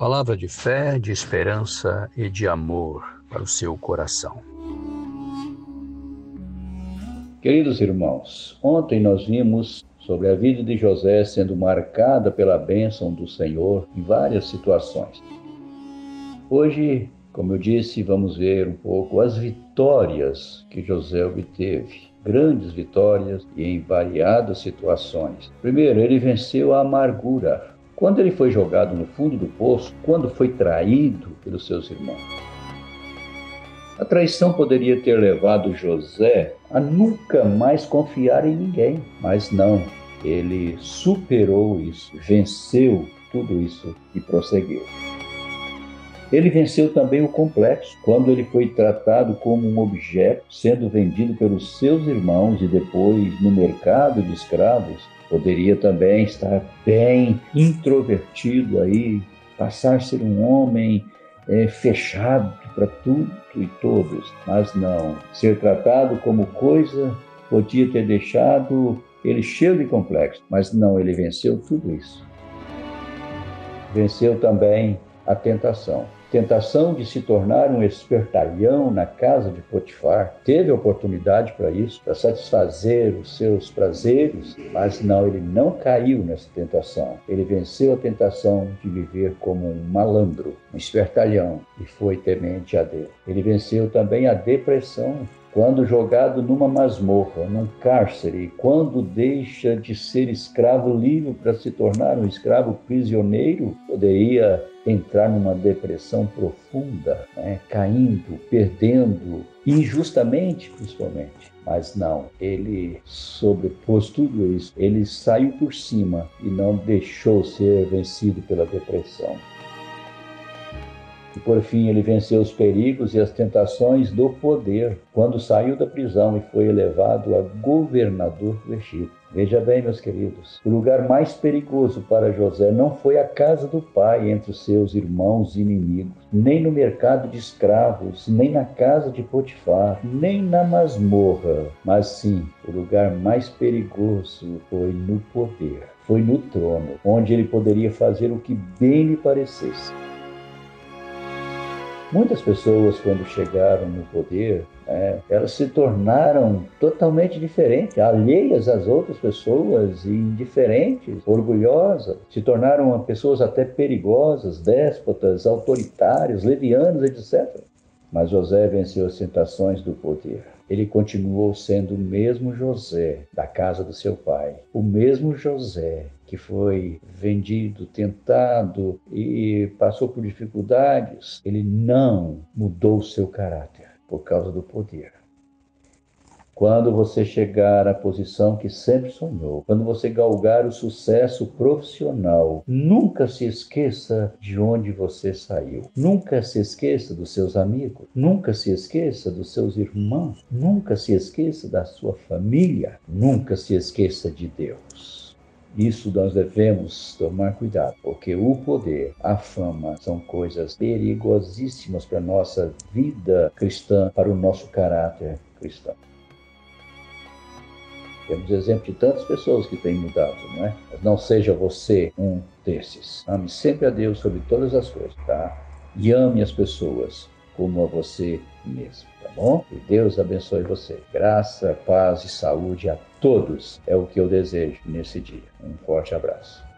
Palavra de fé, de esperança e de amor para o seu coração. Queridos irmãos, ontem nós vimos sobre a vida de José sendo marcada pela bênção do Senhor em várias situações. Hoje, como eu disse, vamos ver um pouco as vitórias que José obteve grandes vitórias e em variadas situações. Primeiro, ele venceu a amargura. Quando ele foi jogado no fundo do poço, quando foi traído pelos seus irmãos. A traição poderia ter levado José a nunca mais confiar em ninguém, mas não. Ele superou isso, venceu tudo isso e prosseguiu. Ele venceu também o complexo, quando ele foi tratado como um objeto, sendo vendido pelos seus irmãos e depois no mercado de escravos. Poderia também estar bem introvertido aí, passar a ser um homem é, fechado para tudo e todos, mas não. Ser tratado como coisa podia ter deixado ele cheio de complexo, mas não, ele venceu tudo isso. Venceu também a tentação tentação de se tornar um espertalhão na casa de Potifar. Teve oportunidade para isso, para satisfazer os seus prazeres, mas não, ele não caiu nessa tentação. Ele venceu a tentação de viver como um malandro, um espertalhão, e foi temente a Deus. Ele venceu também a depressão, quando jogado numa masmorra, num cárcere, quando deixa de ser escravo livre para se tornar um escravo prisioneiro, poderia entrar numa depressão profunda, né? caindo, perdendo, injustamente principalmente. Mas não, ele sobrepôs tudo isso, ele saiu por cima e não deixou ser vencido pela depressão. E por fim ele venceu os perigos e as tentações do poder quando saiu da prisão e foi elevado a governador do Egito. Veja bem, meus queridos, o lugar mais perigoso para José não foi a casa do pai entre os seus irmãos inimigos, nem no mercado de escravos, nem na casa de Potifar, nem na masmorra, mas sim, o lugar mais perigoso foi no poder, foi no trono, onde ele poderia fazer o que bem lhe parecesse. Muitas pessoas, quando chegaram no poder, né, elas se tornaram totalmente diferentes, alheias às outras pessoas, indiferentes, orgulhosas, se tornaram pessoas até perigosas, déspotas, autoritárias, levianas, etc. Mas José venceu as tentações do poder. Ele continuou sendo o mesmo José da casa do seu pai, o mesmo José que foi vendido, tentado e passou por dificuldades. Ele não mudou seu caráter por causa do poder. Quando você chegar à posição que sempre sonhou, quando você galgar o sucesso profissional, nunca se esqueça de onde você saiu. Nunca se esqueça dos seus amigos. Nunca se esqueça dos seus irmãos. Nunca se esqueça da sua família. Nunca se esqueça de Deus. Isso nós devemos tomar cuidado, porque o poder, a fama são coisas perigosíssimas para a nossa vida cristã, para o nosso caráter cristão. Temos exemplo de tantas pessoas que têm mudado, não é? Mas não seja você um desses. Ame sempre a Deus sobre todas as coisas, tá? E ame as pessoas como a você mesmo, tá bom? E Deus abençoe você. Graça, paz e saúde a todos é o que eu desejo nesse dia. Um forte abraço.